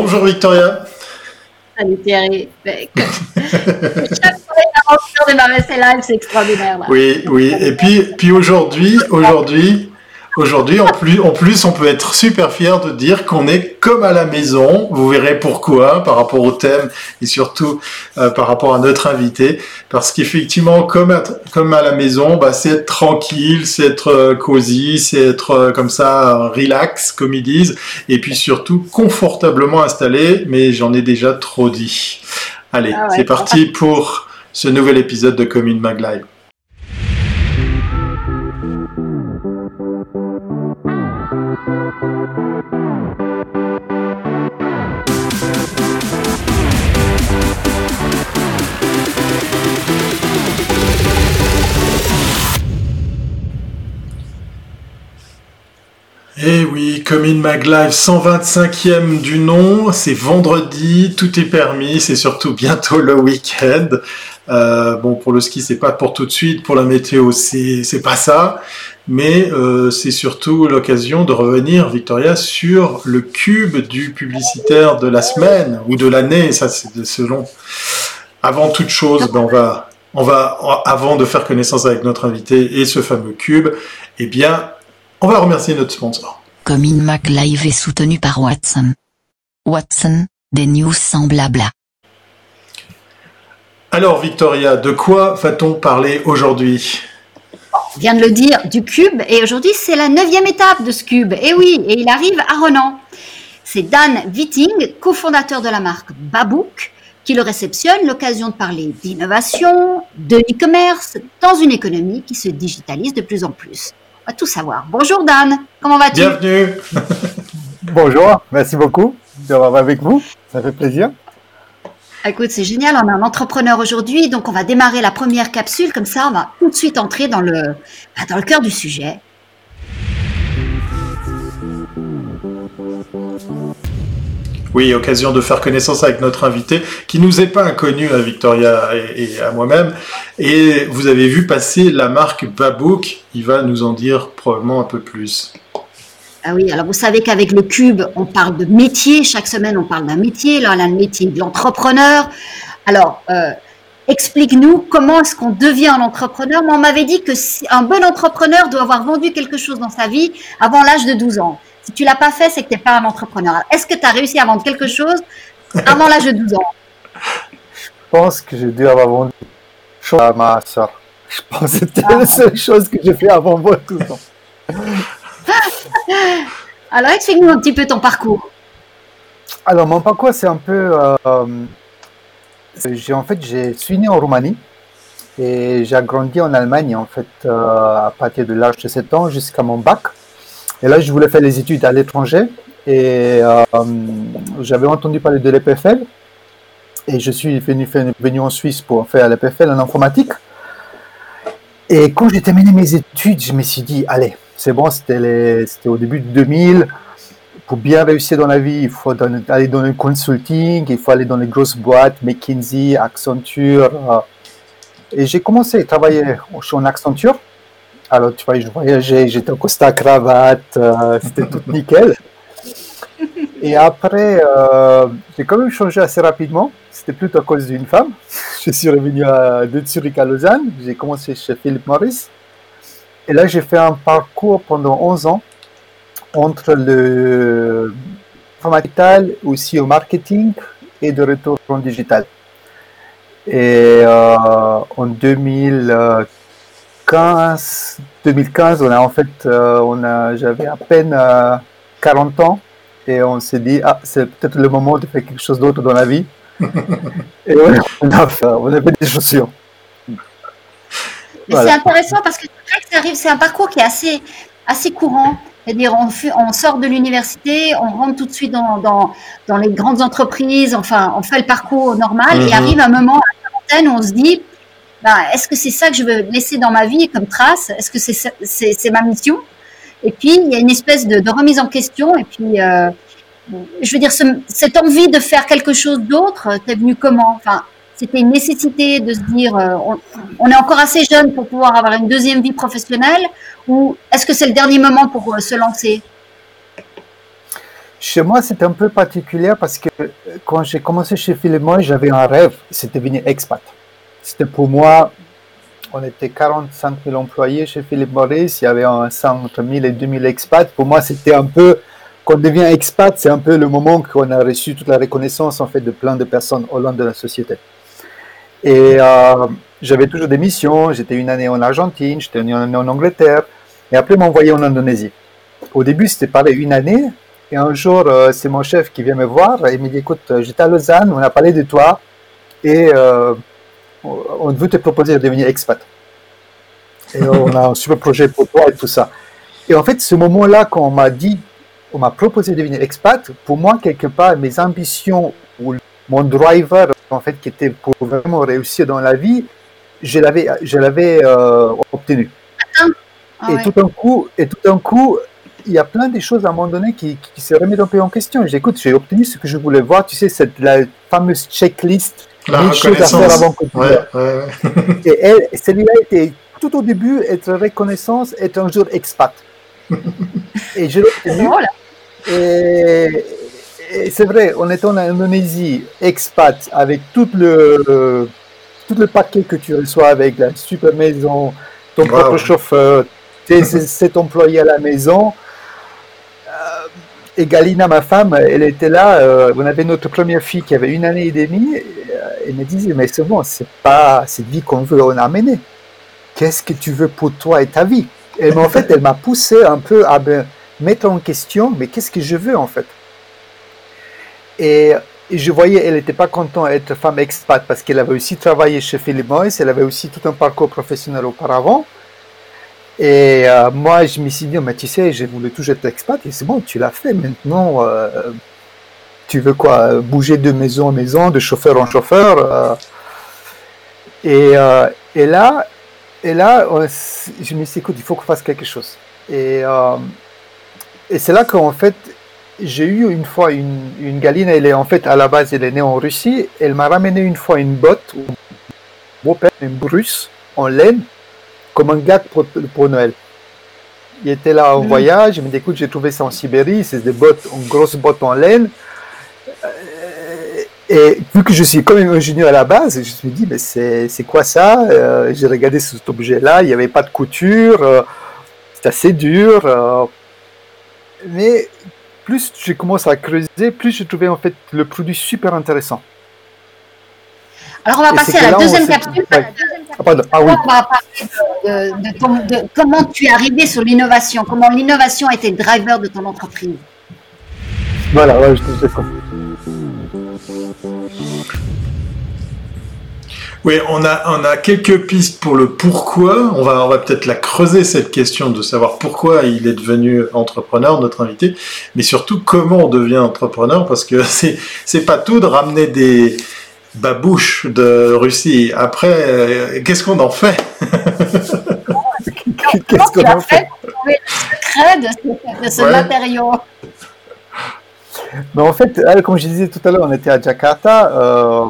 Bonjour Victoria. Salut Thierry. Chaque fois, de ma live, c'est extraordinaire. Oui, oui. Et puis, puis aujourd'hui, aujourd'hui, Aujourd'hui, en plus, en plus, on peut être super fier de dire qu'on est comme à la maison. Vous verrez pourquoi par rapport au thème et surtout euh, par rapport à notre invité. Parce qu'effectivement, comme à, comme à la maison, bah, c'est être tranquille, c'est être euh, cosy, c'est être euh, comme ça relax, comme ils disent. Et puis surtout confortablement installé. Mais j'en ai déjà trop dit. Allez, ah c'est parti pour ce nouvel épisode de Commune Mag Live. Eh oui, comme in Mag Live 125e du nom, c'est vendredi, tout est permis, c'est surtout bientôt le week-end. Euh, bon, pour le ski, c'est pas pour tout de suite, pour la météo, c'est c'est pas ça, mais euh, c'est surtout l'occasion de revenir, Victoria, sur le cube du publicitaire de la semaine ou de l'année, ça c'est selon. Avant toute chose, ben on va on va avant de faire connaissance avec notre invité et ce fameux cube, eh bien on va remercier notre sponsor. Comme Mac Live est soutenu par Watson. Watson, des news sans blabla. Alors Victoria, de quoi va-t-on parler aujourd'hui? On vient de le dire, du cube, et aujourd'hui c'est la neuvième étape de ce cube. Et oui, et il arrive à Renan. C'est Dan Witting, cofondateur de la marque Babook, qui le réceptionne, l'occasion de parler d'innovation, de e-commerce, dans une économie qui se digitalise de plus en plus tout savoir. Bonjour Dan, comment vas-tu? Bienvenue. Bonjour, merci beaucoup d'avoir avec vous, ça fait plaisir. Écoute, c'est génial, on a un entrepreneur aujourd'hui, donc on va démarrer la première capsule, comme ça on va tout de suite entrer dans le, bah, dans le cœur du sujet. Oui, occasion de faire connaissance avec notre invité, qui nous est pas inconnu à Victoria et, à moi-même. Et vous avez vu passer la marque Babook. Il va nous en dire probablement un peu plus. Ah oui, alors vous savez qu'avec le Cube, on parle de métier. Chaque semaine, on parle d'un métier. Là, on a le métier de l'entrepreneur. Alors, euh, explique-nous comment est-ce qu'on devient un entrepreneur. Moi, on m'avait dit que un bon entrepreneur doit avoir vendu quelque chose dans sa vie avant l'âge de 12 ans. Si tu l'as pas fait, c'est que tu n'es pas un entrepreneur. Est-ce que tu as réussi à vendre quelque chose avant l'âge de 12 ans? Je pense que j'ai dû avoir vendu chose à ma soeur. Je pense que c'était la seule chose que j'ai fait avant moi 12 ans. Alors, explique-nous un petit peu ton parcours. Alors, mon parcours, c'est un peu. Euh, j'ai, en fait, je suis né en Roumanie et j'ai grandi en Allemagne, en fait, euh, à partir de l'âge de 7 ans jusqu'à mon bac. Et là, je voulais faire les études à l'étranger et euh, j'avais entendu parler de l'EPFL et je suis venu, venu en Suisse pour faire l'EPFL en informatique. Et quand j'ai terminé mes études, je me suis dit, allez, c'est bon, c'était au début de 2000. Pour bien réussir dans la vie, il faut aller dans le consulting, il faut aller dans les grosses boîtes, McKinsey, Accenture. Euh. et j'ai commencé à travailler chez Accenture. Alors, tu vois, je voyageais, j'étais en costard cravate, euh, c'était tout nickel. Et après, euh, j'ai quand même changé assez rapidement. C'était plutôt à cause d'une femme. Je suis revenu à, de Zurich à Lausanne. J'ai commencé chez Philippe Morris. Et là, j'ai fait un parcours pendant 11 ans entre le digital, aussi au marketing et de retour en digital. Et euh, en 2000, 2015, on a en fait, euh, on a, j'avais à peine 40 euh, ans et on s'est dit, ah, c'est peut-être le moment de faire quelque chose d'autre dans la vie. et on a, fait, on a fait des chaussures. C'est intéressant parce que c'est un parcours qui est assez, assez courant. C'est-à-dire, on, on, sort de l'université, on rentre tout de suite dans, dans, dans, les grandes entreprises, enfin, on fait le parcours normal et mm-hmm. arrive un moment à la quarantaine où on se dit, bah, est-ce que c'est ça que je veux laisser dans ma vie comme trace? Est-ce que c'est ma mission? Et puis, il y a une espèce de, remise en question. Et puis, euh, je veux dire, cette envie de faire quelque chose d'autre, t'es venu comment? Enfin, c'était une nécessité de se dire, euh, on, est encore assez jeune pour pouvoir avoir une deuxième vie professionnelle, ou est-ce que c'est le dernier moment pour euh, se lancer? Chez moi, c'est un peu particulier parce que quand j'ai commencé chez Philippe Morris, j'avais un rêve, c'était devenir expat. C'était pour moi, on était 45 000 employés chez Philippe Morris, il y avait un entre 1000 et 2000 expats. Pour moi, c'était un peu, quand on devient expat, c'est un peu le moment qu'on a reçu toute la reconnaissance en fait de plein de personnes au long de la société. Et euh, j'avais toujours des missions, j'étais une année en Argentine, j'étais une année en Angleterre, et après m'envoyer en Indonésie. Au début, c'était pareil, une année, et un jour, euh, c'est mon chef qui vient me voir et il me dit Écoute, j'étais à Lausanne, on a parlé de toi et euh, on veut te proposer de devenir expat. Et on a un super projet pour toi et tout ça. Et en fait, ce moment-là, quand on m'a dit, on m'a proposé de devenir expat, pour moi, quelque part, mes ambitions ou mon driver, en fait, qui était pour vraiment réussir dans la vie, je l'avais, je l'avais obtenu. Ah et tout d'un coup, et tout d'un coup, il y a plein de choses à un moment donné qui, se remettent un peu en question. J'écoute, j'ai obtenu ce que je voulais voir. Tu sais, cette la fameuse checklist la choses à faire avant que tu Et elle, celui-là était tout au début être reconnaissance, être un jour expat. et je l'ai obtenu. Et, et c'est vrai, on est en Indonésie, expat, avec tout le, tout le paquet que tu reçois avec la super maison, ton propre chauffeur, tes sept employés à la maison. Et Galina, ma femme, elle était là. Euh, on avait notre première fille qui avait une année et demie. Et, elle me disait, mais c'est bon, c'est pas cette vie qu'on veut en amener. Qu'est-ce que tu veux pour toi et ta vie? En fait, elle m'a poussé un peu à me mettre en question, mais qu'est-ce que je veux en fait? Et, je voyais, elle n'était pas contente d'être femme expat parce qu'elle avait aussi travaillé chez Philip Morris, elle avait aussi tout un parcours professionnel auparavant. Et euh, moi, je me suis dit, mais tu sais, je voulais toujours être expat, et c'est bon, tu l'as fait, maintenant, euh, tu veux quoi Bouger de maison en maison, de chauffeur en chauffeur euh. et, et, là, et là je me suis dit, écoute, il faut qu'on fasse quelque chose. Et, et c'est là qu'en fait, j'ai eu une fois une, une galine, elle est en fait, à la base, elle est née en Russie, elle m'a ramené une fois une botte, beau-père, une bruce en laine, comme un gars pour, pour Noël. Il était là en mhm. voyage, il me dit écoute, j'ai trouvé ça en Sibérie, c'est des bottes, une grosse botte en laine. Euh, et vu que je suis quand même ingénieur à la base, je me suis dit, mais c'est quoi ça? Euh, J'ai regardé cet objet-là, il n'y avait pas de couture, euh, c'est assez dur. mais plus je commence à creuser, plus je trouvais en fait le produit super intéressant. Alors on va passer à la deuxième capsule. Ah, ah, oui. On va parler de, comment tu es arrivé sur l'innovation, comment l'innovation a été le driver de ton entreprise? Voilà, ouais, je te Oui, on a, on a quelques pistes pour le pourquoi. On va, on va peut-être la creuser, cette question de savoir pourquoi il est devenu entrepreneur, notre invité, mais surtout comment on devient entrepreneur, parce que c'est, c'est pas tout de ramener des, babouche de Russie. Après, euh, qu'est-ce qu'on en fait? Qu'est-ce qu'on en fait? Le secret de ce, matériau Mais en fait, comme je disais tout à l'heure, on était à Jakarta. Euh,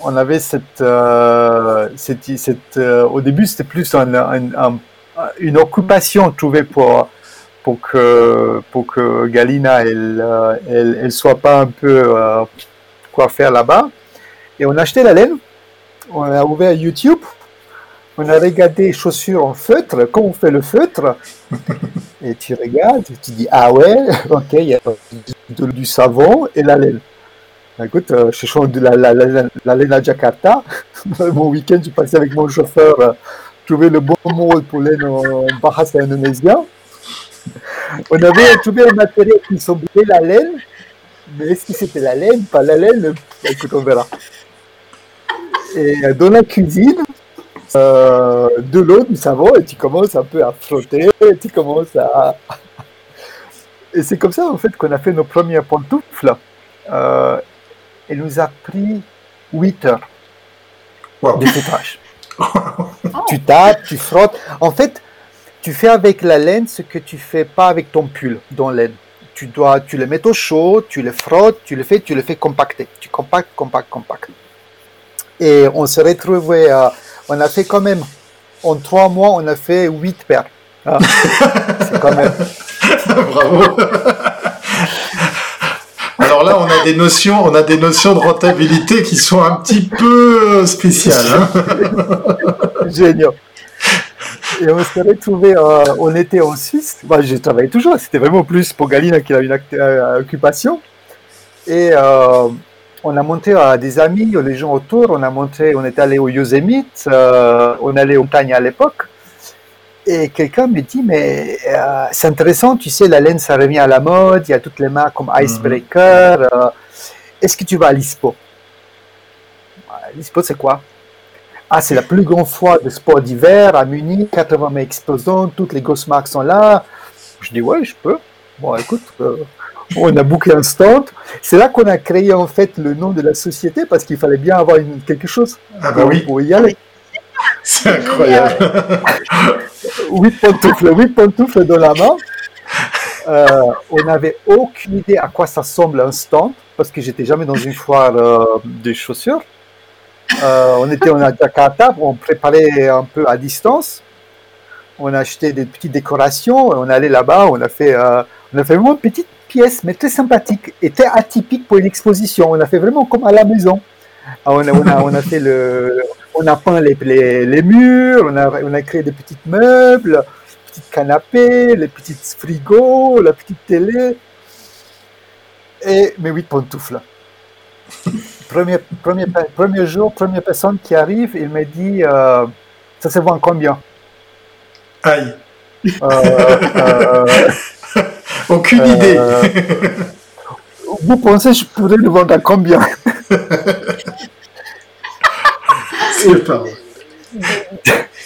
on avait cette, euh, cette, au début, c'était plus une occupation trouvée pour pour que pour que Galina elle, elle, elle soit pas un peu quoi faire là-bas. Et on a acheté la laine, on a ouvert YouTube, on a regardé chaussures en feutre, quand on fait le feutre, et tu regardes, tu dis ah ouais, ok, il y a du savon et la laine. Écoute, euh, je change de la, la, laine à Jakarta. mon week-end, je passais avec mon chauffeur euh, trouver le bon mot pour laine en Bahasa indonésien. On avait trouvé un matériel qui semblait la laine, mais est-ce que c'était la laine, pas la laine Écoute, on verra. Et dans la cuisine, euh, de l'eau, du savon, et tu commences un peu à frotter, et tu commences à... Et c'est comme ça, en fait, qu'on a fait nos premières pantoufles. Euh, elle nous a pris 8 heures de feutrage. tu tapes, tu frottes. En fait, tu fais avec la laine ce que tu fais pas avec ton pull dans laine. Tu dois, tu le mets au chaud, tu le frottes, tu le fais, tu le fais compacter. Tu compactes, compactes, compactes. Et on s'est retrouvé, euh, on a fait quand même, en trois mois, on a fait huit paires. Ah, c'est quand même. Bravo. alors là, on a des notions, on a des notions de rentabilité qui sont un petit peu spéciales. Hein. Génial. Et on s'est retrouvé, euh, on était en Suisse. Moi, j'ai travaillé toujours. C'était vraiment plus pour Galina qui a une euh, occupation. Et euh, on a monté à des amis, les gens autour. On a monté, on est allé au Yosemite. on allait aux montagnes à l'époque. Et quelqu'un me dit, mais c'est intéressant, tu sais, la laine, ça revient à la mode. Il y a toutes les marques comme mhm. Icebreaker. Est-ce que tu vas à l'ISPO L'ISPO, c'est quoi? Ah, c'est la plus grande foire de sport d'hiver à Munich, 80 000 exposants, toutes les grosses marques sont là. Je dis, ouais, je peux. Bon, écoute, euh, on a booké un stand. C'est là qu'on a créé en fait le nom de la société parce qu'il fallait bien avoir quelque chose ah bah oui. pour y aller. C'est incroyable. huit pantoufles, huit pantoufles dans la main. Euh, on n'avait aucune idée à quoi ça ressemble un stand parce que j'étais jamais dans une foire euh, de chaussures. Euh, on était en Jakarta, on préparait un peu à distance. On a acheté des petites décorations, on allait là-bas, on a fait, euh, on a fait vraiment une petite pièce, mais très sympathique, et très atypique pour une exposition. On a fait vraiment comme à la maison. Ah, on a, on a, fait le, on a peint les, les, murs, on a, on a créé des petits meubles, petits canapés, les petits frigos, la petite télé, et mes huit pantoufles. Premier, premier, premier jour, première personne qui arrive, il me dit euh, Ça se vend combien? Aïe euh, euh, Aucune idée. Vous pensez que je pourrais le vendre à combien? C'est pas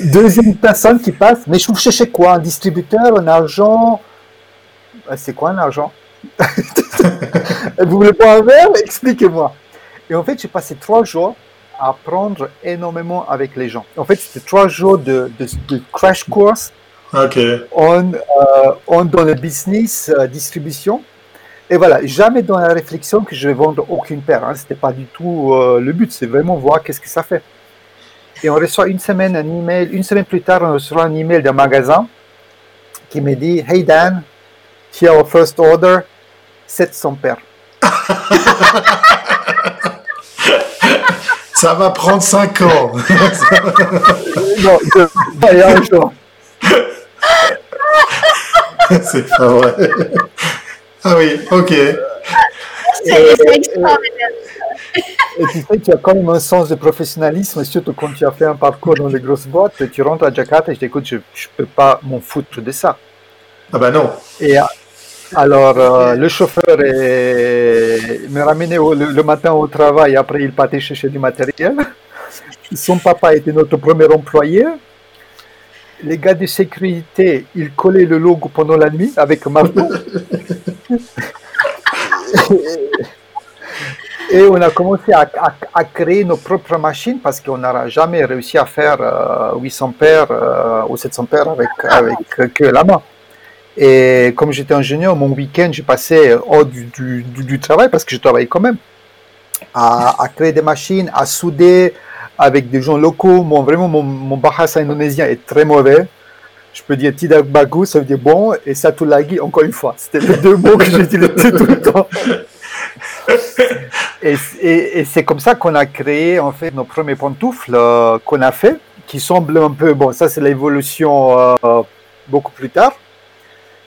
Deuxième personne qui passe, mais je vous cherchez quoi? Un distributeur, un argent C'est quoi un argent Vous voulez pas un verre? Expliquez-moi. Et en fait, j'ai passé trois jours à apprendre énormément avec les gens. En fait, c'était trois jours de, de, crash course okay. on, euh, dans le business euh, distribution. Et voilà, jamais dans la réflexion que je vais vendre aucune paire. Hein. Ce n'était pas du tout euh, le but, c'est vraiment voir qu'est-ce que ça fait. Et on reçoit une semaine un email, une semaine plus tard, on reçoit un email d'un magasin qui me dit Hey Dan, here our first order, 700 paires. Ça va prendre 5 ans. non, un jour. C'est pas vrai. Ah oui, ok. C'est extraordinaire. Et tu sais, tu as quand même un sens de professionnalisme, surtout quand tu as fait un parcours dans les grosses boîtes, tu rentres à Jakarta et je dis, écoute, je ne peux pas m'en foutre de ça. Ah ben non. Et alors, euh, le chauffeur me ramenait le, matin au travail, après il partait chercher du matériel. Son papa était notre premier employé. Les gars de sécurité, ils collaient le logo pendant la nuit avec un marteau. Et on a commencé à, créer nos propres machines parce qu'on n'aura jamais réussi à faire 800 euh, paires euh, ou 700 paires avec, avec que la main. Et comme j'étais ingénieur, mon week-end, j'ai passé hors du, travail, parce que je travaillais quand même, à, à, créer des machines, à souder avec des gens locaux. Mon, vraiment, mon, bahasa indonésien est très mauvais. Je peux dire tidak bagus, ça veut dire bon, et satu lagi, encore une fois. C'était les deux mots que j'utilisais tout le temps. Et, c'est comme ça qu'on a créé en fait nos premiers pantoufles euh, qu'on a fait, qui semblent un peu, bon, ça c'est l'évolution euh, beaucoup plus tard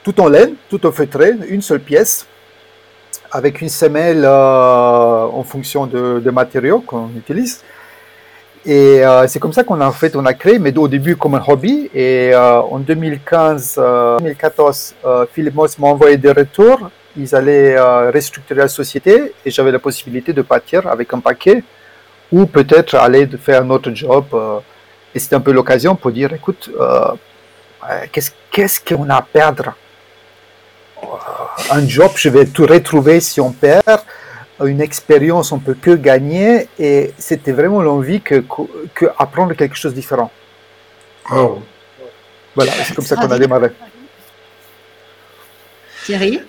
tout en laine, tout en feutré, une seule pièce, avec une semelle euh, en fonction de, matériaux qu'on utilise. Et euh, c'est comme ça qu'on a fait, on a créé, mais au début comme un hobby. Et euh, en 2015, 2014, Philippe Moss m'a envoyé des retours. Ils allaient restructurer la société et j'avais la possibilité de partir avec un paquet ou peut-être aller faire un autre job. et c'était un peu l'occasion pour dire, écoute, qu'est-ce qu'on a à perdre? Un job, je vais tout retrouver si on perd. Une expérience, on peut que gagner. Et c'était vraiment l'envie que, que, apprendre quelque chose de différent. Voilà, c'est comme ça qu'on a démarré. Thierry?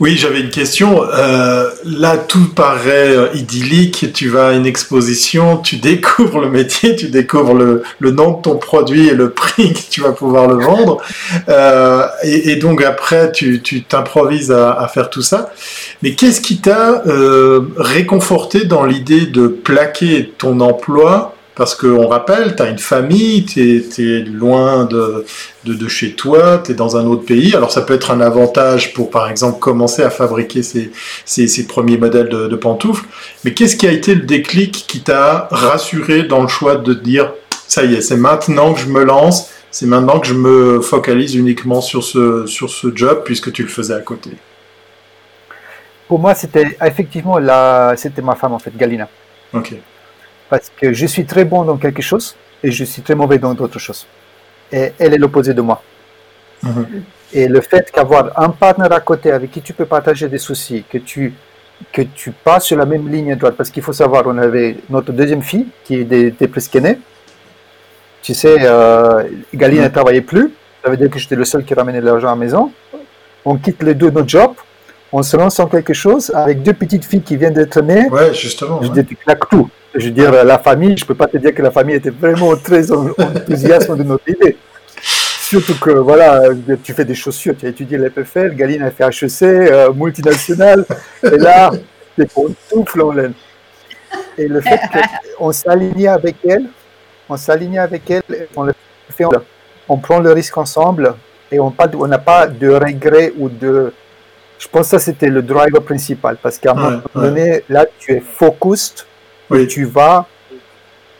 Oui, j'avais une question. Euh, là, tout paraît euh, idyllique. Tu vas à une exposition, tu découvres le métier, tu découvres le, nom de ton produit et le prix que tu vas pouvoir le vendre. Euh, et, donc après, tu t'improvises à, à, faire tout ça. Mais qu'est-ce qui t'a réconforté dans l'idée de plaquer ton emploi parce qu'on rappelle, tu as une famille, tu es, loin de, de, chez toi, tu es dans un autre pays. Alors ça peut être un avantage pour, par exemple, commencer à fabriquer ces, ces, premiers modèles de, pantoufles. Mais qu'est-ce qui a été le déclic qui t'a rassuré dans le choix de dire, ça y est, c'est maintenant que je me lance, c'est maintenant que je me focalise uniquement sur ce, sur ce job, puisque tu le faisais à côté? Pour moi, c'était effectivement la, c'était ma femme, en fait, Galina. Ok parce que je suis très bon dans quelque chose et je suis très mauvais dans d'autres choses. Et elle est l'opposé de moi. Mhm. Et le fait qu'avoir un partenaire à côté avec qui tu peux partager des soucis, que tu, que tu passes sur la même ligne droite, parce qu'il faut savoir, on avait notre deuxième fille qui était presque née. Tu sais, euh, Galine ne travaillait plus, ça veut dire que j'étais le seul qui ramenait l'argent à la maison. On quitte les deux nos jobs, on se lance en quelque chose avec deux petites filles qui viennent d'être nées. Ouais, justement. Je dis, tu claques tout. Je veux dire, la famille, je ne peux pas te dire que la famille était vraiment très enthousiaste de notre idée. Surtout que, voilà, tu fais des chaussures, tu as étudié l'EPFL, Galine a fait HEC, euh, multinationale, et là, c'est pour tout laine. Et le fait qu'on s'aligne avec elle, on s'aligne avec elle, on le fait, on prend le risque ensemble, et on n'a pas de regret ou de... Je pense que ça, c'était le driver principal, parce qu'à un moment donné, là, tu es focused et tu vas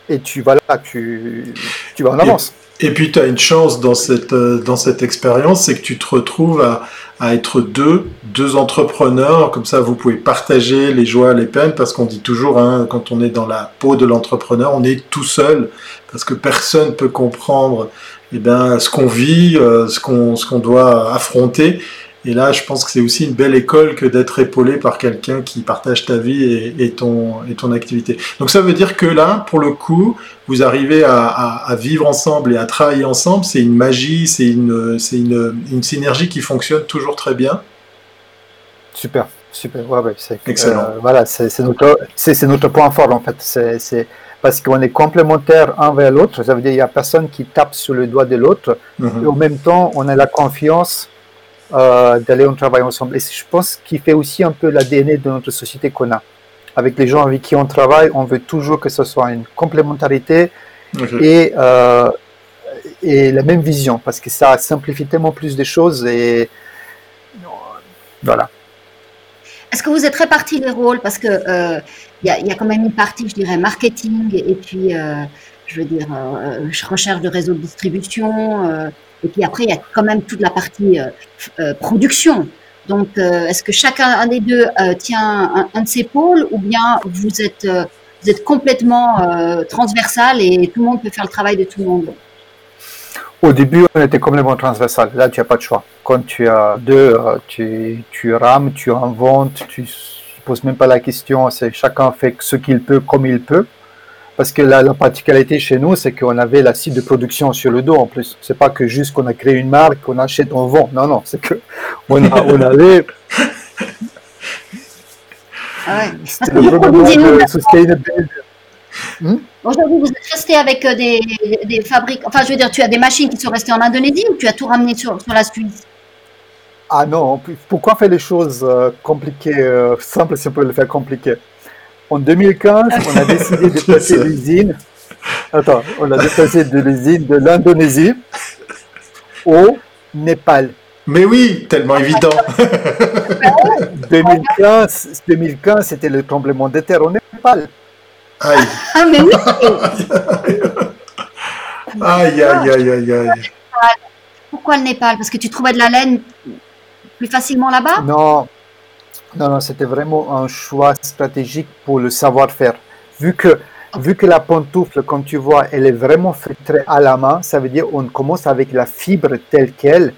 et tu vas là, tu, tu vas en avance. Et, puis tu as une chance dans cette, euh, dans cette expérience, c'est que tu te retrouves à, à, être deux, deux entrepreneurs, comme ça vous pouvez partager les joies, les peines, parce qu'on dit toujours, hein, quand on est dans la peau de l'entrepreneur, on est tout seul, parce que personne peut comprendre eh bien, ce qu'on vit, euh, ce qu'on qu'on doit affronter. Et là, je pense que c'est aussi une belle école que d'être épaulé par quelqu'un qui partage ta vie et, ton, et ton activité. Donc ça veut dire que là, pour le coup, vous arrivez à, vivre ensemble et à travailler ensemble. C'est une magie, c'est une, une, une synergie qui fonctionne toujours très bien. Super, super. Ouais, c'est, Excellent. Euh, voilà, c'est, notre, c'est, notre point fort en fait. C'est, parce qu'on est complémentaires un vers l'autre. Ça veut dire qu'il n'y a personne qui tape sur le doigt de l'autre. Mm-hmm. Et en même temps, on a la confiance euh, d'aller en travail ensemble. Et je pense qu'il fait aussi un peu l'ADN de notre société qu'on a. Avec les gens avec qui on travaille, on veut toujours que ce soit une complémentarité et, euh, et la même vision, parce que ça simplifie tellement plus des choses et voilà. Est-ce que vous êtes répartis les rôles? Parce que euh, il y, a quand même une partie, je dirais, marketing et puis, je veux dire, recherche de réseau de distribution et puis après, il y a quand même toute la partie euh, euh, production. Donc, euh, est-ce que chacun des deux tient un, de ses pôles ou bien vous êtes, complètement transversal et tout le monde peut faire le travail de tout le monde? Au début, on était complètement transversal. Là, tu n'as pas de choix. Quand tu as deux, tu, tu rames, tu inventes, tu ne poses même pas la question. C'est chacun fait ce qu'il peut comme il peut. Parce que la, particularité chez nous, c'est qu'on avait la site de production sur le dos en plus. C'est pas que juste qu'on a créé une marque, qu'on achète, on vend. Non, non, c'est que on, on avait. Ah ouais. Le hmm? Aujourd'hui, vous êtes resté avec euh, des, des, fabriques. Enfin, je veux dire, tu as des machines qui sont restées en Indonésie ou tu as tout ramené sur, sur la Suisse? Ah non, pourquoi faire les choses euh, compliquées, euh, simples si on peut le faire compliqué? En 2015, on a décidé de passer l'usine. Attends, on a déplacé de l'usine de l'Indonésie au Népal. Mais oui, tellement évident. 2015, 2015 c'était le tremblement de terre au Népal. Aïe. Ah, mais oui. aïe, aïe, aïe, aïe, aïe. Pourquoi le Népal? Parce que tu trouvais de la laine plus facilement là-bas? Non, non, non, c'était vraiment un choix stratégique pour le savoir-faire. Vu que, vu que la pantoufle, comme tu vois, elle est vraiment faite à la main, ça veut dire on commence avec la fibre telle qu'elle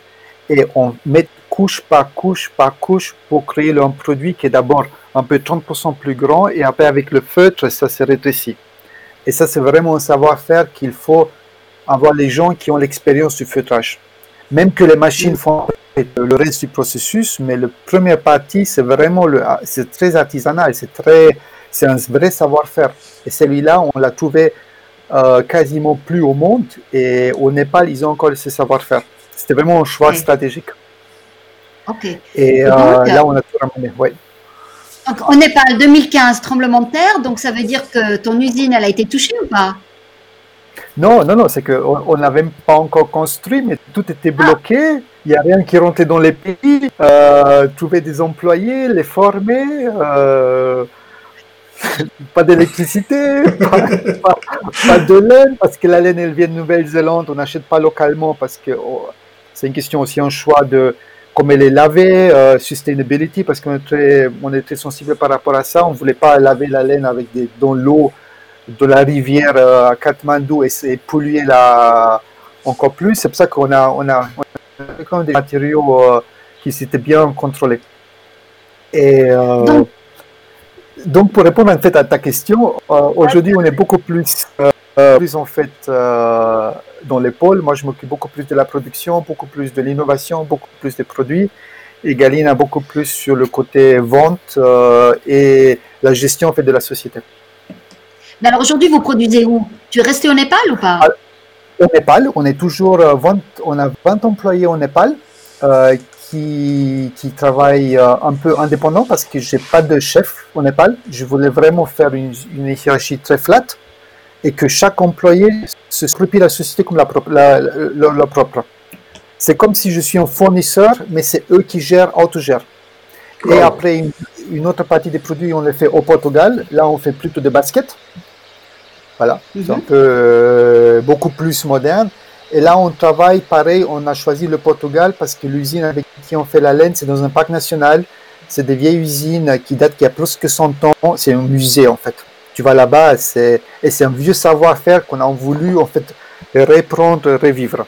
et on met couche par couche par couche pour créer un produit qui est d'abord un peu 30% plus grand et après avec le feutre, ça se rétrécit. Et ça, c'est vraiment un savoir-faire qu'il faut avoir les gens qui ont l'expérience du feutrage. Même que les machines font le reste du processus, mais le première partie, c'est vraiment le, c'est très artisanal, c'est très, c'est un vrai savoir-faire. Et celui-là, on l'a trouvé euh, quasiment plus au monde, et au Népal, ils ont encore ce savoir-faire. C'était vraiment un choix stratégique. Ok. Et, euh, là, on a tout ramené. Ouais. Donc, au Népal, 2015, tremblement de terre, donc ça veut dire que ton usine, elle a été touchée ou pas? Non, non, non, c'est qu'on on n'avait pas encore construit, mais tout était bloqué. Il n'y a rien qui rentrait dans les pays. Euh, trouver des employés, les former. Euh, pas d'électricité, pas, de laine, parce que la laine, elle vient de Nouvelle-Zélande. On n'achète pas localement parce que oh, c'est une question aussi, un choix de comment elle est lavée, euh, sustainability, parce qu'on est, très, est sensible par rapport à ça. On ne voulait pas laver la laine avec dans l'eau de la rivière euh, à Katmandou et, et polluer la, encore plus. C'est pour ça qu'on a, on a, on a des matériaux euh, qui s'étaient bien contrôlés. Et euh, donc, pour répondre en fait à ta question, aujourd'hui on est beaucoup plus, plus en fait dans les pôles. Moi je m'occupe beaucoup plus de la production, beaucoup plus de l'innovation, beaucoup plus des produits. Et Galine a beaucoup plus sur le côté vente et la gestion en fait de la société alors aujourd'hui, vous produisez où? Tu es resté au Népal ou pas? Ah, Au Népal, on est toujours 20, euh, on a 20 employés au Népal euh, qui, qui, travaillent euh, un peu indépendants parce que j'ai pas de chef au Népal. Je voulais vraiment faire une, hiérarchie très flat et que chaque employé se scrupule la société comme la propre. La, propre. C'est comme si je suis un fournisseur, mais c'est eux qui gèrent, autogèrent. Et après, une, une, autre partie des produits, on les fait au Portugal. Là, on fait plutôt des baskets. Voilà, c'est un mhm. peu euh, beaucoup plus moderne. Et là, on travaille pareil. On a choisi le Portugal parce que l'usine avec qui on fait la laine, c'est dans un parc national. C'est des vieilles usines qui datent qui a plus que 100 ans. C'est un musée en fait. Tu vas là-bas, c'est et c'est un vieux savoir-faire qu'on a voulu en fait reprendre, revivre.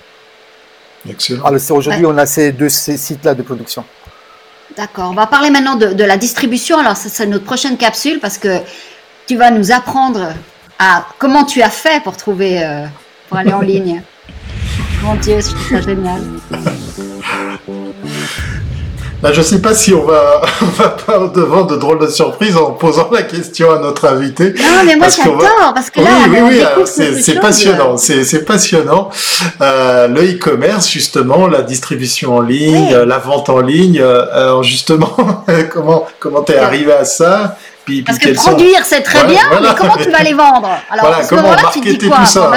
Excellent. Alors aujourd'hui, on a ces deux ces sites-là de production. D'accord. On va parler maintenant de, de la distribution. Alors, c'est notre prochaine capsule parce que tu vas nous apprendre ah, comment tu as fait pour trouver, euh, pour aller en ligne Mon Dieu, je trouve ça génial. Bah, je ne sais pas si on va, on va pas devant de drôles de surprises en posant la question à notre invité. Non, mais moi j'adore, parce que là, oui, oui, oui, c'est passionnant, c'est passionnant. Euh, le e-commerce, justement, la distribution en ligne, la vente en ligne, euh, justement, comment comment t'es arrivé à ça? Parce que produire, c'est très bien, mais comment tu vas les vendre? Alors, à ce moment-là, tu dis quoi? ça,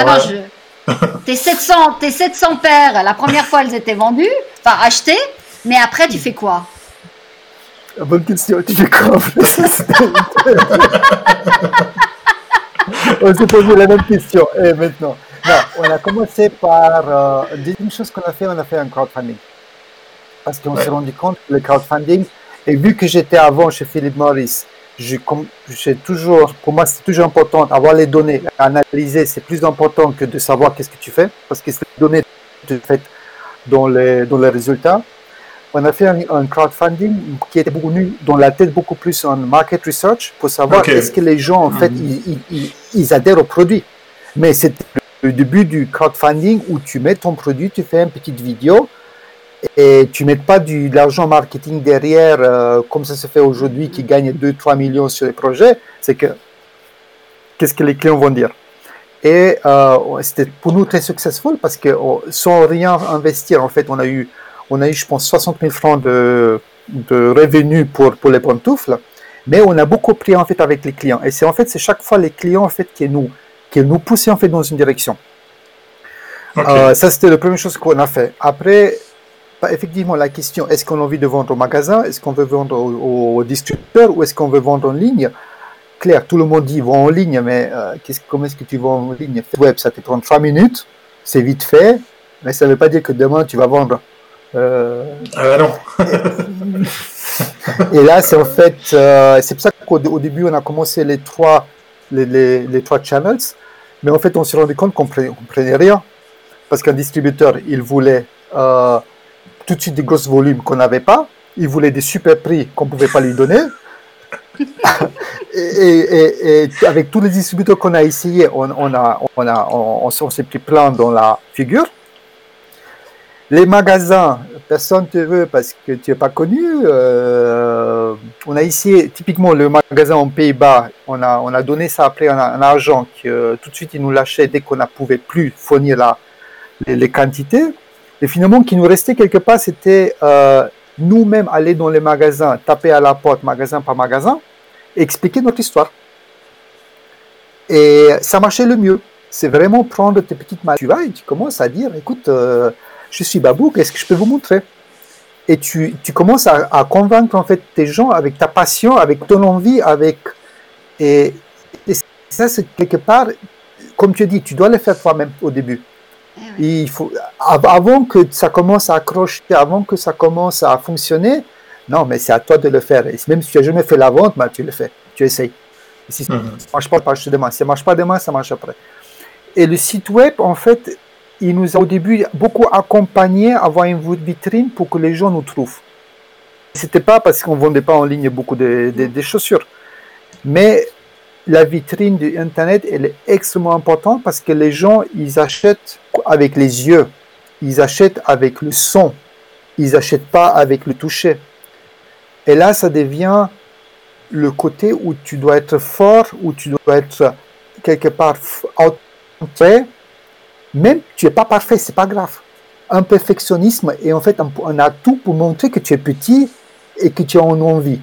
Tes 700, tes 700 paires, la première fois, elles étaient vendues, enfin achetées, mais après, tu fais quoi? Bonne question, tu fais quoi On s'est posé la même question. Et maintenant, non, on a commencé par. Euh, deuxième chose qu'on a fait, on a fait un crowdfunding. Parce qu'on s'est rendu compte que le crowdfunding, et vu que j'étais avant chez Philip Morris, j'ai toujours, pour moi, c'est toujours important d'avoir les données, analyser, c'est plus important que de savoir qu'est-ce que tu fais, parce que c'est les données que tu fais dans les, dans les résultats. On a fait un, crowdfunding qui était beaucoup dans la tête beaucoup plus en market research pour savoir est-ce que les gens, en fait, ils, ils, adhèrent au produit. Mais c'est le début du crowdfunding où tu mets ton produit, tu fais une petite vidéo, et tu mets pas du, de l'argent marketing derrière, euh, comme ça se fait aujourd'hui, qui gagne 2-3 millions sur les projets, c'est que qu'est-ce que les clients vont dire? Et euh, c'était pour nous très successful parce que oh, sans rien investir, en fait, on a eu, on a eu je pense, 60 000 francs de, de revenus pour, pour les pantoufles, mais on a beaucoup pris en fait avec les clients. Et c'est en fait, c'est chaque fois les clients en fait qui nous, qui nous poussent en fait dans une direction. Euh, ça, c'était la première chose qu'on a fait. Après, effectivement la question est-ce qu'on a envie de vendre au magasin, est-ce qu'on veut vendre au, distributeur? Ou est-ce qu'on veut vendre en ligne? Claire, tout le monde dit vends en ligne, mais euh, comment est-ce que tu vends en ligne? Web, ça te prend 3 minutes, c'est vite fait, mais ça ne veut pas dire que demain tu vas vendre. Euh, ah non. et là, c'est en fait, euh, c'est pour ça qu'au début on a commencé les trois, les, trois channels, mais en fait on s'est rendu compte qu'on ne prenait rien parce qu'un distributeur il voulait tout de suite des gros volumes qu'on n'avait pas. Il voulait des super prix qu'on ne pouvait pas lui donner. et, avec tous les distributeurs qu'on a essayé, on, a, on, a, on, s'est pris plein dans la figure. Les magasins, personne ne te veut parce que tu n'es pas connu. Euh, on a ici, typiquement, le magasin en Pays-Bas, on a, on a donné ça après en, argent, que tout de suite, ils nous lâchaient dès qu'on ne pouvait plus fournir la, les, quantités. Et finalement, qui nous restait quelque part, c'était euh, nous-mêmes aller dans les magasins, taper à la porte, magasin par magasin, expliquer notre histoire. Et ça marchait le mieux. C'est vraiment prendre tes petites mains. Tu vas et tu commences à dire, écoute, euh, je suis Babou, qu'est-ce que je peux vous montrer? Et tu, tu commences à, convaincre en fait tes gens avec ta passion, avec ton envie, avec et, ça c'est quelque part, comme tu dis, tu dois le faire toi-même au début. Eh il faut, avant que ça commence à accrocher, avant que ça commence à fonctionner, non, mais c'est à toi de le faire. Et même si tu n'as jamais fait la vente, bah, tu le fais, tu essayes. si ça ne mhm. marche pas, ça marche demain. Si ça ne marche pas demain, ça marche après. Et le site web, en fait, il nous a au début beaucoup accompagné à avoir une vitrine pour que les gens nous trouvent. C'était pas parce qu'on vendait pas en ligne beaucoup de, chaussures, mais la vitrine de Internet elle est extrêmement importante parce que les gens ils achètent avec les yeux, ils achètent avec le son, ils achètent pas avec le toucher. Et là, ça devient le côté où tu dois être fort, où tu dois être quelque part fait même tu n'es pas parfait, c'est pas grave. Un perfectionnisme est en fait un, atout pour montrer que tu es petit et que tu as une envie.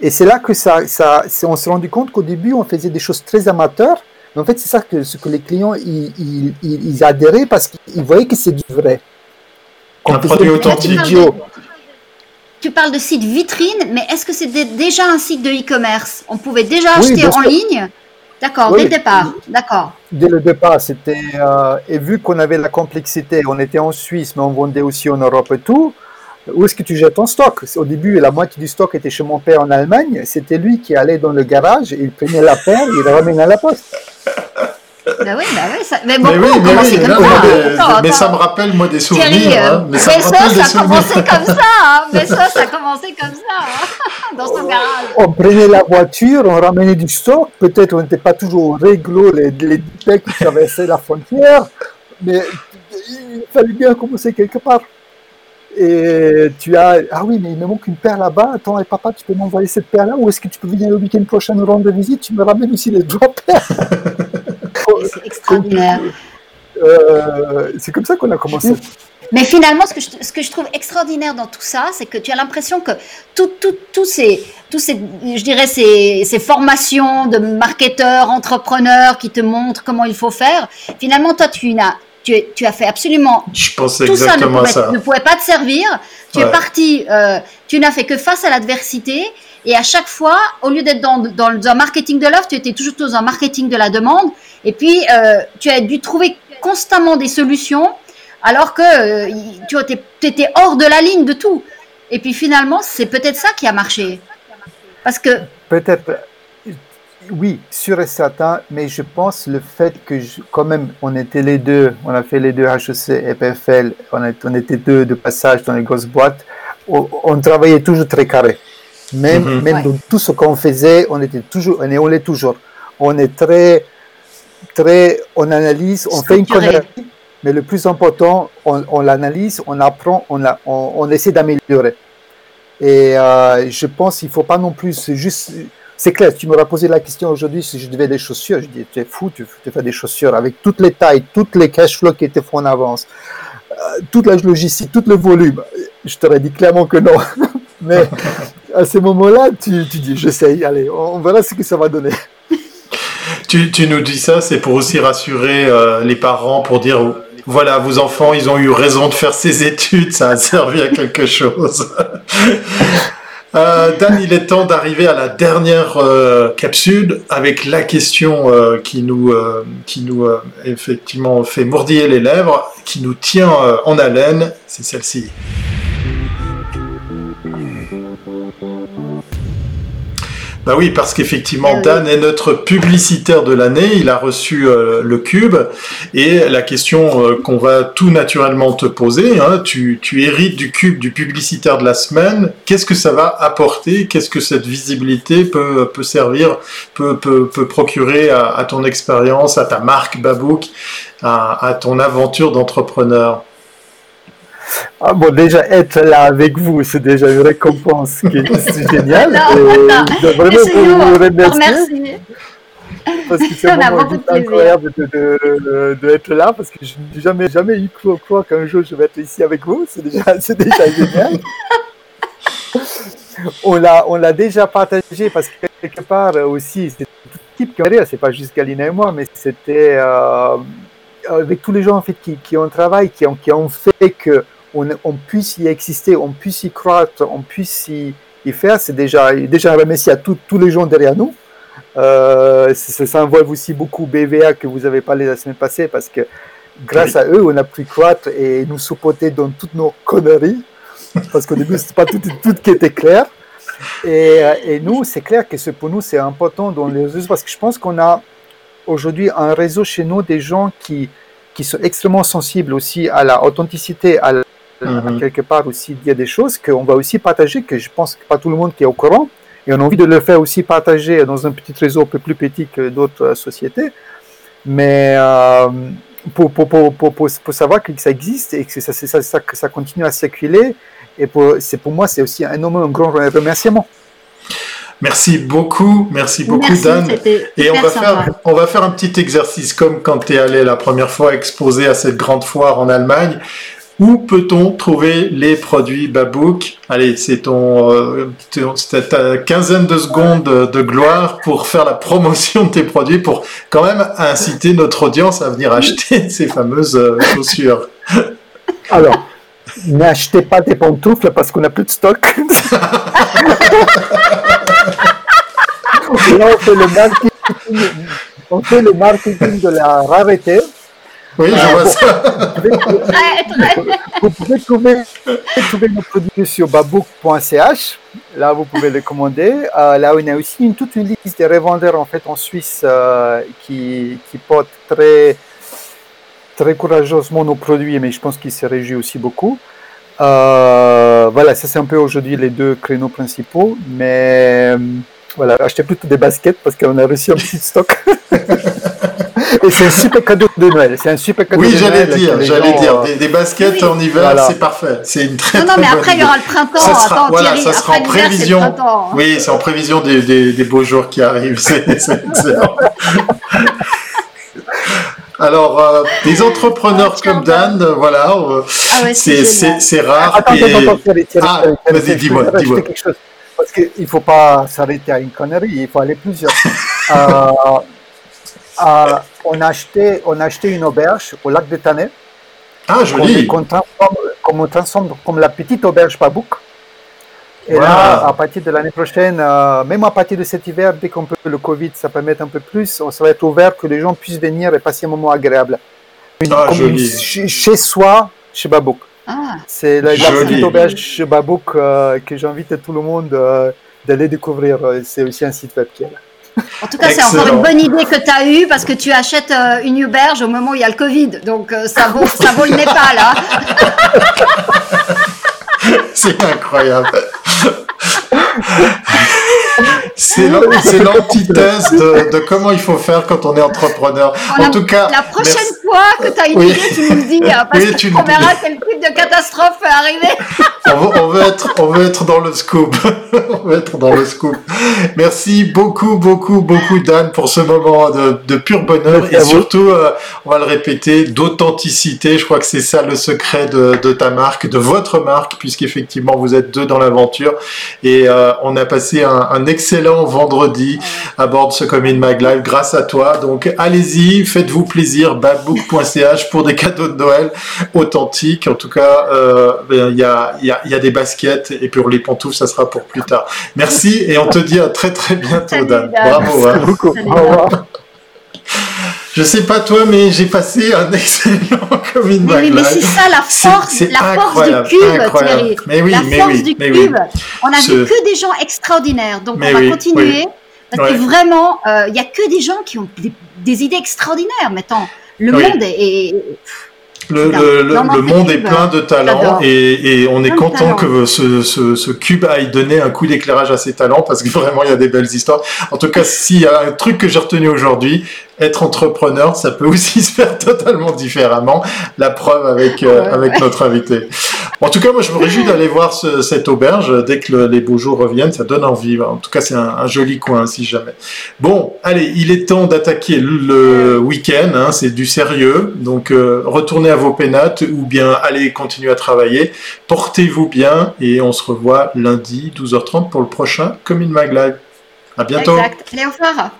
Et c'est là que ça, ça, on s'est rendu compte qu'au début, on faisait des choses très amateurs. Mais en fait, c'est ça que, ce que les clients ils, ils, adhéraient parce qu'ils voyaient que c'est du vrai. Un produit authentique. Tu parles de site vitrine, mais est-ce que c'était déjà un site de e-commerce? On pouvait déjà acheter en ligne D'accord, dès le départ, d'accord. Dès le départ, c'était. Euh, et vu qu'on avait la complexité, on était en Suisse, mais on vendait aussi en Europe et tout, où est-ce que tu jettes ton stock? Au début, la moitié du stock était chez mon père en Allemagne. C'était lui qui allait dans le garage, il prenait la paire, il la ramenait à la poste. Bah oui, bah oui, ça... mais bon, mais oui, mais, oui, comme ça. Mais, ça me rappelle moi des souvenirs. Thierry, hein, mais ça, ça, ça a commencé comme ça. Hein, mais ça, ça a commencé comme ça hein, dans son garage. On prenait la voiture, on ramenait du stock. Peut-être on n'était pas toujours réglo les, les qui traversaient la frontière, mais il fallait bien commencer quelque part. Et tu as, ah oui, mais il me manque une paire là-bas. Attends, et papa, tu peux m'envoyer cette paire-là Ou est-ce que tu peux venir le week-end prochain nous rendre visite? Tu me ramènes aussi les deux paires extraordinaire. Euh, c'est comme ça qu'on a commencé. Mais finalement, ce que, je, ce que je trouve extraordinaire dans tout ça, c'est que tu as l'impression que tous tout, ces, je dirais, ces, ces, formations de marketeurs, entrepreneurs qui te montrent comment il faut faire, finalement, toi, tu as, tu, tu as fait absolument je pensais tout ça ne, pouvait, ça ne pouvait pas te servir. Tu es parti, euh, tu n'as fait que face à l'adversité. Et à chaque fois, au lieu d'être dans, dans, dans, un marketing de l'offre, tu étais toujours dans un marketing de la demande. Et puis, euh, tu as dû trouver constamment des solutions, alors que euh, tu étais hors de la ligne de tout. Et puis finalement, c'est peut-être ça qui a marché. Parce que. Peut-être. Oui, sûr et certain, mais je pense le fait que, quand même, on était les deux, on a fait les deux HEC et PFL, on, était deux de passage dans les grosses boîtes, on, travaillait toujours très carré. Même, mhm. même dans tout ce qu'on faisait, on était toujours, et on l'est toujours. On est très, très, on analyse, on fait une connerie, mais le plus important, on, l'analyse, on apprend, on, on, essaie d'améliorer. Et euh, je pense qu'il ne faut pas non plus juste. C'est clair, tu m'aurais posé la question aujourd'hui si je devais des chaussures. Je dis, tu es fou, tu, fais des chaussures avec toutes les tailles, toutes les cash flows qui étaient faits en avance, euh, toute la logistique, tout le volume. Je t'aurais dit clairement que non. Mais à ce moment-là, tu, tu dis, j'essaye, allez, on verra ce que ça va donner. Tu, nous dis ça, c'est pour aussi rassurer euh, les parents, pour dire voilà, vos enfants, ils ont eu raison de faire ces études, ça a servi à quelque chose. euh, Dan, il est temps d'arriver à la dernière euh, capsule avec la question qui nous, qui nous effectivement fait mordiller les lèvres, qui nous tient en haleine, c'est celle-ci. Bah oui, parce qu'effectivement, eh Dan est notre publicitaire de l'année. Il a reçu euh, le cube. Et la question euh, qu'on va tout naturellement te poser, hein, tu, tu, hérites du cube du publicitaire de la semaine. Qu'est-ce que ça va apporter? Qu'est-ce que cette visibilité peut, peut servir, peut, peut, peut procurer à, à, ton expérience, à ta marque Babouk, à, à ton aventure d'entrepreneur? Ah bon, déjà être là avec vous, c'est déjà une récompense qui est géniale. Non, et non. je dois vraiment vous remercier Remercie. parce que c'est incroyable de, de, de être là parce que je n'ai jamais, jamais eu croire qu'un jour je vais être ici avec vous. C'est déjà, c'est déjà génial. on l'a, on l'a déjà partagé parce que quelque part aussi, c'est tout type qui c'est pas juste Galina et moi, mais c'était euh, avec tous les gens en fait qui, qui ont travaillé, qui ont, qui ont fait que on, on puisse y exister, on puisse y croître, on puisse y, y faire. C'est déjà, déjà un remercier à tous tous les gens derrière nous. Euh, ça, envoie aussi beaucoup BVA que vous avez parlé la semaine passée parce que grâce à eux, on a pu croître et nous supporter dans toutes nos conneries. Parce qu'au début, c'était pas tout, tout qui était clair. Et, euh, et nous, c'est clair que pour nous, c'est important dans les réseaux parce que je pense qu'on a aujourd'hui un réseau chez nous des gens qui, qui sont extrêmement sensibles aussi à la authenticité, à, la- Mhm. à quelque part aussi dire des choses qu'on va aussi partager, que je pense que pas tout le monde qui est au courant. Et on a envie de le faire aussi partager dans un petit réseau un peu plus petit que d'autres euh, sociétés. Mais euh, pour, pour, pour, pour, pour, pour savoir que ça existe et que ça, ça, ça, ça- que ça continue à circuler, et pour, c'est pour moi, c'est aussi un énorme un grand remerciement. Merci beaucoup, merci beaucoup Merci, Dan. Et on va, sympa. faire, on va faire un petit exercice comme quand tu es allé la première fois exposer à cette grande foire en Allemagne. Où peut-on trouver les produits Babook Allez, c'est ton, euh, ta quinzaine de secondes de, de gloire pour faire la promotion de tes produits, pour quand même inciter notre audience à venir acheter ces fameuses euh, chaussures. Alors, n'achetez pas des pantoufles parce qu'on n'a plus de stock. Là, on fait le marketing, on fait le marketing de la rareté. Oui, je vois ça. Vous pouvez, trouver, trouver nos produits sur babook.ch. Là, vous pouvez les commander. Euh, là, on a aussi une, toute une liste de revendeurs en fait en Suisse euh, qui, qui portent très, très courageusement nos produits, mais je pense qu'ils se réjouissent aussi beaucoup. Euh, voilà, ça c'est un peu aujourd'hui les deux créneaux principaux, mais euh, voilà, achetez plutôt des baskets parce qu'on a reçu un petit stock. Et c'est un super cadeau de Noël. C'est un super cadeau Oui, de j'allais dire, j'allais gens, dire, euh, des, des baskets Oui. en hiver, Voilà. c'est parfait. C'est une très Non, non, très mais bonne après, il y aura le printemps. Ça sera- Attends, voilà, Thierry, ça sera après en prévision. printemps. Oui, c'est en prévision des, des, des beaux jours qui arrivent. C'est c'est excellent. Alors, euh, des entrepreneurs tiens, comme Dan, euh, voilà, euh, Ah ouais, c'est c'est génial. c'est- c'est rare. Attends, et- attends, attends, Thierry, Thierry, Ah, vas-y, dis-moi, dis-moi. Parce qu'il ne faut pas s'arrêter à une connerie, il faut aller plusieurs. Euh, on, a acheté, on a acheté une auberge au lac de Tanais, Ah, qu'on joli. qu'on transforme, qu'on transforme comme la petite auberge Pabouk. Et Wow. là, à partir de l'année prochaine, euh, même à partir de cet hiver, dès qu'on peut, le Covid, ça permet un peu plus, on ça va être ouvert que les gens puissent venir et passer un moment agréable. Une- Ah, une- chez, chez soi, chez Babouk. Ah, C'est la, petite auberge chez Babouk euh, que j'invite tout le monde euh, d'aller découvrir. C'est aussi un site web qui est là. En tout cas, c'est encore une bonne idée que tu as eue parce que tu achètes euh, une auberge au moment où il y a le Covid. Donc, euh, ça, vaut, ça vaut le Népal. Hein. C'est incroyable. C'est l'an- c'est l'antithèse de, de comment il faut faire quand on est entrepreneur. On En a- tout cas, la prochaine merci. fois que tu as une Oui. idée, tu nous le dis. hein, parce Oui, que tu dis. verras quel type de catastrophe peut arriver. on veut, on veut être, on veut être dans le scoop. on veut être dans le scoop. Merci beaucoup, beaucoup, beaucoup, Dan, pour ce moment de, de pur bonheur Merci et surtout, euh, on va le répéter, d'authenticité. Je crois que c'est ça le secret de, de ta marque, de votre marque, puisqu'effectivement, vous êtes deux dans l'aventure. Et euh, on a passé un, un excellent vendredi à bord de ce Commune Mag Live grâce à toi. Donc, allez-y, faites-vous plaisir, badbook.ch pour des cadeaux de Noël authentiques. En tout cas, euh, ben, il y, a, il y, a, y a des baskets et pour les pantoufles, ça sera pour plus tard. Merci et on te dit à très très bientôt, Dan. Bravo. hein. Beaucoup. Salut, Au revoir. Je sais pas toi, mais j'ai passé un excellent Mag oui, mais c'est ça la force, la force du cube. Thierry. Mais oui, la mais force oui, du mais oui. cube. On a Ce- vu que des gens extraordinaires. Donc Mais on va continuer. Parce que vraiment, euh, il y a que des gens qui ont des, des idées extraordinaires. Attends, le monde est, est- Le, le, le- monde est plein de talents et, et on est Plein content que ce, ce, ce cube aille donner un coup d'éclairage à ses talents parce que vraiment il y a des belles histoires. En tout cas, s'il y a un truc que j'ai retenu aujourd'hui, être entrepreneur, ça peut aussi se faire totalement différemment. La preuve avec euh, avec notre invité. En tout cas, moi, je me réjouis d'aller voir cette auberge dès que les beaux jours reviennent. Ça donne envie. En tout cas, c'est un, joli coin, si jamais. Bon, allez, il est temps d'attaquer le, week-end. Hein, c'est du sérieux. Donc, euh, retournez à vos pénates ou bien allez continuer à travailler. Portez-vous bien et on se revoit lundi 12h30 pour le prochain Commune Mag Live. À bientôt. Exact. Allez, au revoir.